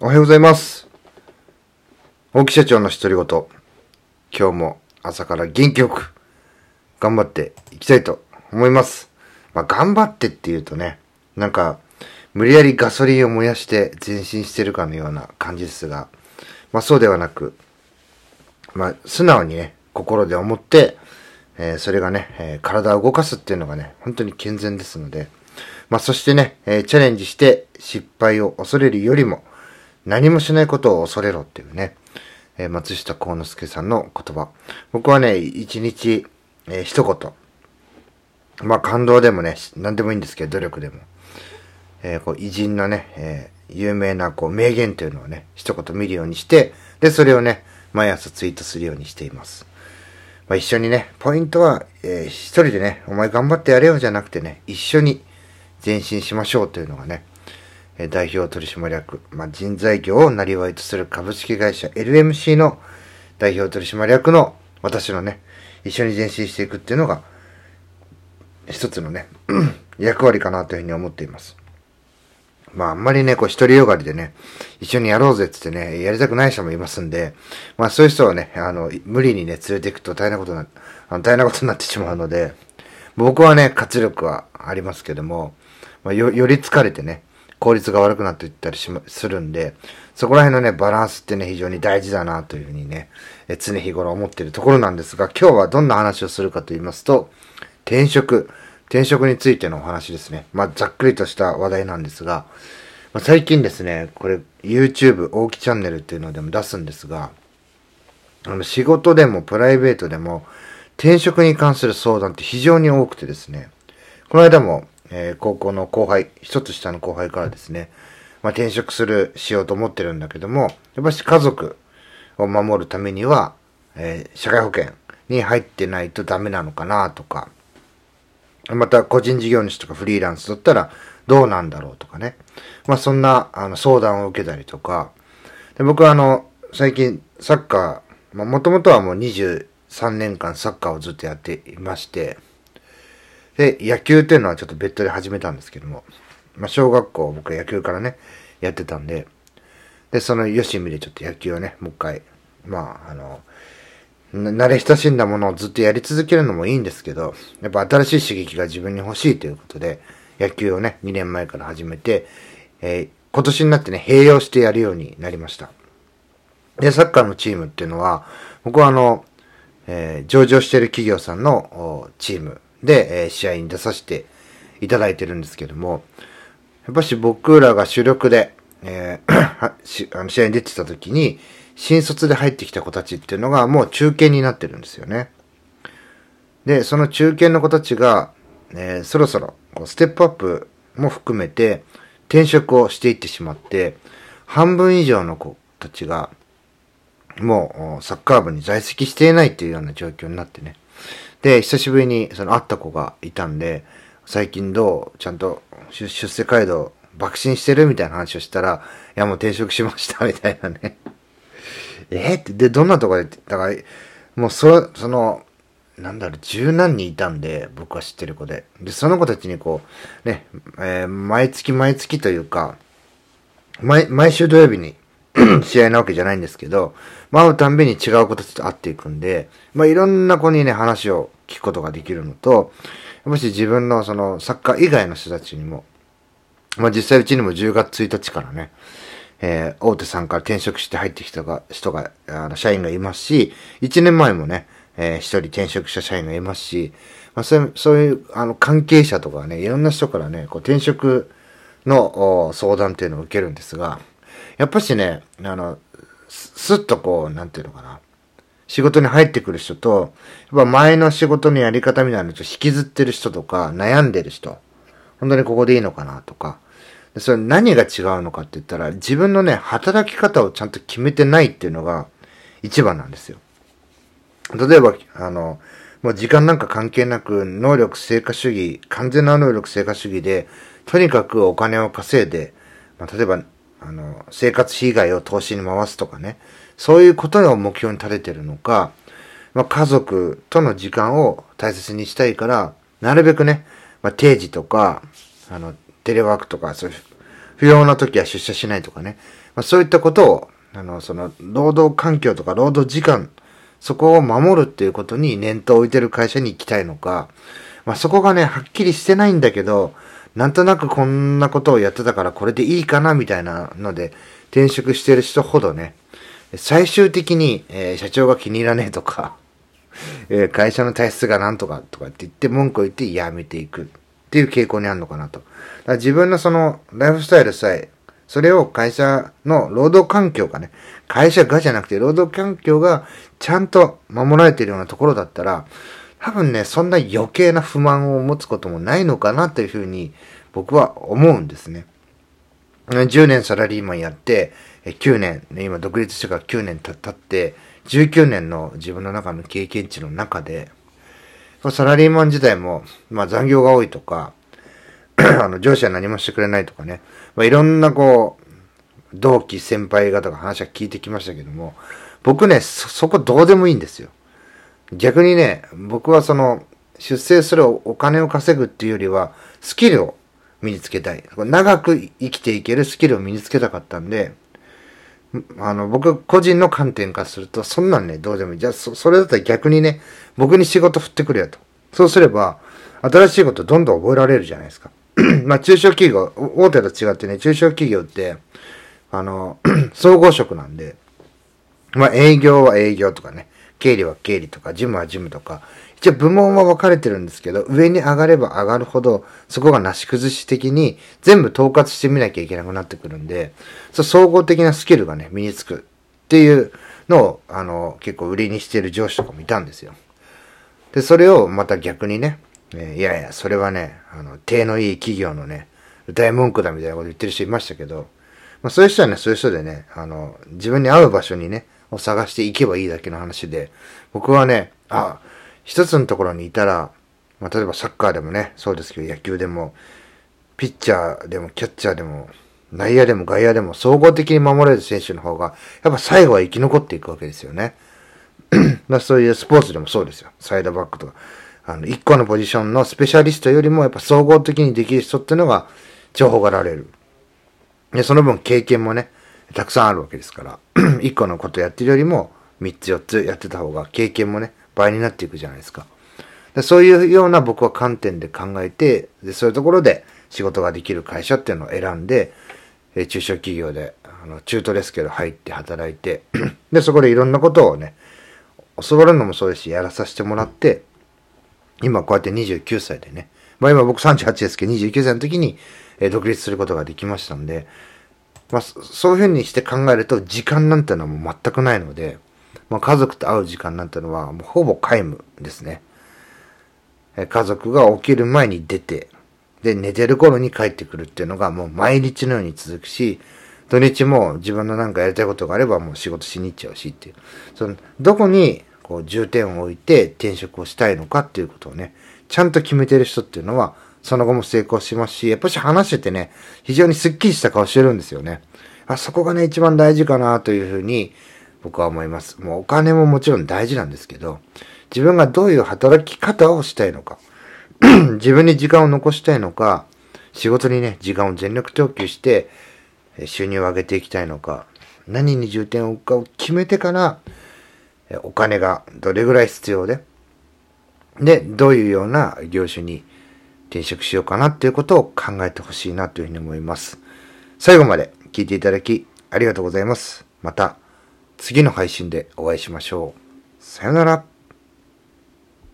おはようございます。大木社長の独り言。今日も朝から元気よく頑張っていきたいと思います。まあ、頑張ってって言うとね、なんか、無理やりガソリンを燃やして前進してるかのような感じですが、まあそうではなく、まあ素直にね、心で思って、えーそれがね、えー体を動かすっていうのがね、本当に健全ですので、まあそしてね、えーチャレンジして失敗を恐れるよりも、何もしないことを恐れろっていうね、えー松下幸之助さんの言葉。僕はね、一日、えー一言、まあ感動でもね、何でもいいんですけど、努力でも。えーこう偉人のね、えー有名なこう名言というのをね、一言見るようにして、で、それをね、毎朝ツイートするようにしています。まあ、一緒にね、ポイントは、えー一人でね、お前頑張ってやれよじゃなくてね、一緒に前進しましょうというのがね、代表取締役、まあ、人材業をなりわいとする株式会社 LMC の代表取締役の私のね、一緒に前進していくっていうのが、一つのね、役割かなというふうに思っています。まあ、あんまりね、こう、一人よがりでね、一緒にやろうぜって言ってね、やりたくない人もいますんで、まあ、そういう人はね、あの、無理にね、連れていくと大変なことな、あの大変なことになってしまうので、僕はね、活力はありますけども、まあ、よ、より疲れてね、効率が悪くなっていったりし、するんで、そこら辺のね、バランスってね、非常に大事だなというふうにね、え常日頃思っているところなんですが、今日はどんな話をするかと言いますと、転職、転職についてのお話ですね。まあ、ざっくりとした話題なんですが、まあ、最近ですね、これ、YouTube 大木チャンネルっていうのでも出すんですが、あの、仕事でもプライベートでも、転職に関する相談って非常に多くてですね、この間も、えー高校の後輩、一つ下の後輩からですね、まあ、転職する、しようと思ってるんだけども、やっぱし家族を守るためには、えー社会保険に入ってないとダメなのかなとか、また個人事業主とかフリーランスだったらどうなんだろうとかね。まあそんなあの相談を受けたりとか。で僕はあの、最近サッカー、まあもともとはもう23年間サッカーをずっとやっていまして、で、野球っていうのはちょっと別途で始めたんですけども、まあ小学校僕は野球からね、やってたんで、で、そのよしみでちょっと野球をね、もう一回、まああの、慣れ親しんだものをずっとやり続けるのもいいんですけど、やっぱ新しい刺激が自分に欲しいということで、野球をね、2年前から始めて、えー今年になってね、併用してやるようになりました。で、サッカーのチームっていうのは、僕はあの、えー上場してる企業さんのチームで、え試合に出させていただいてるんですけども、やっぱし僕らが主力で、えー あの試合に出てた時に、新卒で入ってきた子たちっていうのがもう中堅になってるんですよね。で、その中堅の子たちが、えーそろそろこうステップアップも含めて転職をしていってしまって、半分以上の子たちが、もうサッカー部に在籍していないっていうような状況になってね。で、久しぶりにその会った子がいたんで、最近どうちゃんと出世街道爆心してるみたいな話をしたら、いやもう転職しましたみたいなね。え？って、で、どんなとこで、だから、もうそ、その、なんだろう、十何人いたんで、僕は知ってる子で。で、その子たちにこう、ね、えー毎月毎月というか、毎、毎週土曜日に試合なわけじゃないんですけど、まあ、会うたんびに違う子たちと会っていくんで、まあ、いろんな子にね、話を聞くことができるのと、もし自分のその、サッカー以外の人たちにも、まあ、実際うちにも10月1日からね、えー大手さんから転職して入ってきたが人が、あの、社員がいますし、1年前もね、えー一人転職した社員がいますし、まあ、そういう、そういう、あの、関係者とかね、いろんな人からね、こう、転職の相談っていうのを受けるんですが、やっぱしね、あの、すっとこう、なんていうのかな、仕事に入ってくる人と、やっぱ前の仕事のやり方みたいなのと引きずってる人とか、悩んでる人、本当にここでいいのかなとか、でそれ何が違うのかって言ったら、自分のね、働き方をちゃんと決めてないっていうのが一番なんですよ。例えば、あの、もう時間なんか関係なく、能力成果主義、完全な能力成果主義で、とにかくお金を稼いで、まあ、例えば、あの、生活費以外を投資に回すとかね、そういうことを目標に立ててるのか、まあ、家族との時間を大切にしたいから、なるべくね、まあ、定時とか、あの、テレワークとか、そういう、不要な時は出社しないとかね。まあ、そういったことを、あの、その、労働環境とか労働時間、そこを守るっていうことに念頭を置いてる会社に行きたいのか、まあ、そこがね、はっきりしてないんだけど、なんとなくこんなことをやってたからこれでいいかなみたいなので、転職してる人ほどね、最終的に、えー、社長が気に入らねえとか、えー、会社の体質がなんとかとかって言って文句を言って辞めていくっていう傾向にあるのかなと。自分のそのライフスタイルさえ、それを会社の労働環境がね、会社がじゃなくて労働環境がちゃんと守られているようなところだったら、多分ね、そんな余計な不満を持つこともないのかなというふうに僕は思うんですね。10年サラリーマンやって、9年、今独立してから9年経って、19年の自分の中の経験値の中で、サラリーマン自体も、まあ残業が多いとか、あの上司は何もしてくれないとかね、まあ、いろんなこう、同期先輩方が話は聞いてきましたけども、僕ね、そ、そこどうでもいいんですよ。逆にね、僕はその、出世するお金を稼ぐっていうよりは、スキルを身につけたい。長く生きていけるスキルを身につけたかったんで、あの、僕個人の観点からすると、そんなんね、どうでもいい。じゃあ、そ、それだったら逆にね、僕に仕事振ってくれよと。そうすれば、新しいことどんどん覚えられるじゃないですか。まあ、中小企業、大手と違ってね、中小企業って、あの、総合職なんで、まあ、営業は営業とかね、経理は経理とか、事務は事務とか、一応部門は分かれてるんですけど、上に上がれば上がるほど、そこがなし崩し的に全部統括してみなきゃいけなくなってくるんで、そ総合的なスキルがね、身につくっていうのを、あの、結構売りにしてる上司とかもいたんですよ。で、それをまた逆にね、えいやいや、それはね、あの、手のいい企業のね、大文句だみたいなこと言ってる人いましたけど、まあそういう人はね、そういう人でね、あの、自分に合う場所にね、を探していけばいいだけの話で、僕はね、あ、一つのところにいたら、まあ、例えばサッカーでもね、そうですけど、野球でも、ピッチャーでもキャッチャーでも、内野でも外野でも総合的に守れる選手の方が、やっぱ最後は生き残っていくわけですよね。まあそういうスポーツでもそうですよ。サイドバックとか。あの、一個のポジションのスペシャリストよりも、やっぱ総合的にできる人っていうのが、情報がられる。で、その分経験もね、たくさんあるわけですから、一個のことやってるよりも、三つ四つやってた方が経験もね、倍になっていくじゃないですか。でそういうような僕は観点で考えて、でそういうところで仕事ができる会社っていうのを選んで、え中小企業で、あの中途ですけど入って働いて、で、そこでいろんなことをね、教わるのもそうですし、やらさせてもらって、今こうやって29歳でね、まあ今僕38ですけど、29歳の時に、独立することができましたんで、まあそういうふうにして考えると時間なんてのはもう全くないので、まあ、家族と会う時間なんてのはもうほぼ皆無ですね。家族が起きる前に出て、で、寝てる頃に帰ってくるっていうのがもう毎日のように続くし、土日も自分のなんかやりたいことがあればもう仕事しに行っちゃうしっていう。その、どこにこう重点を置いて転職をしたいのかっていうことをね、ちゃんと決めてる人っていうのは、その後も成功しますし、やっぱし話しててね、非常にスッキリした顔してるんですよね。あ、そこがね、一番大事かなというふうに、僕は思います。もうお金ももちろん大事なんですけど、自分がどういう働き方をしたいのか、自分に時間を残したいのか、仕事にね、時間を全力投球して、収入を上げていきたいのか、何に重点を置くかを決めてから、お金がどれぐらい必要で、で、どういうような業種に転職しようかなっていうことを考えてほしいなというふうに思います。最後まで聞いていただきありがとうございます。また次の配信でお会いしましょう。さよなら。